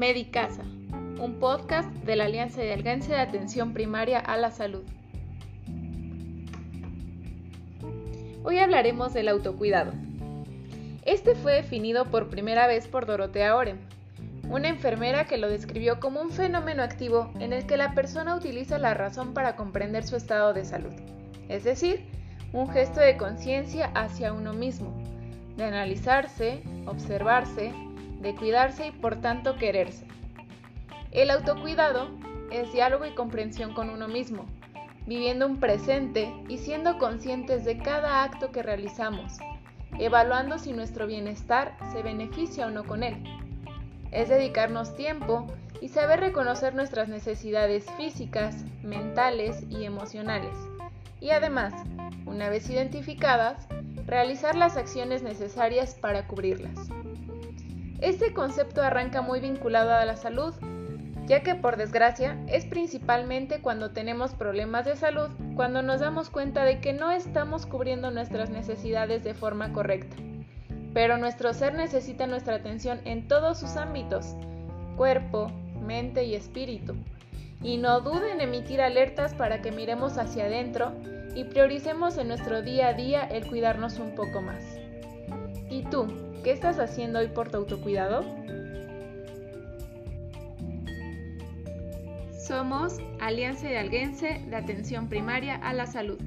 Medicasa, un podcast de la Alianza de Alcance de Atención Primaria a la Salud. Hoy hablaremos del autocuidado. Este fue definido por primera vez por Dorotea Oren, una enfermera que lo describió como un fenómeno activo en el que la persona utiliza la razón para comprender su estado de salud, es decir, un gesto de conciencia hacia uno mismo, de analizarse, observarse, de cuidarse y por tanto quererse. El autocuidado es diálogo y comprensión con uno mismo, viviendo un presente y siendo conscientes de cada acto que realizamos, evaluando si nuestro bienestar se beneficia o no con él. Es dedicarnos tiempo y saber reconocer nuestras necesidades físicas, mentales y emocionales. Y además, una vez identificadas, realizar las acciones necesarias para cubrirlas. Este concepto arranca muy vinculado a la salud, ya que por desgracia es principalmente cuando tenemos problemas de salud cuando nos damos cuenta de que no estamos cubriendo nuestras necesidades de forma correcta. Pero nuestro ser necesita nuestra atención en todos sus ámbitos, cuerpo, mente y espíritu. Y no duden en emitir alertas para que miremos hacia adentro y prioricemos en nuestro día a día el cuidarnos un poco más. ¿Y tú, qué estás haciendo hoy por tu autocuidado? Somos Alianza Hidalguense de Atención Primaria a la Salud.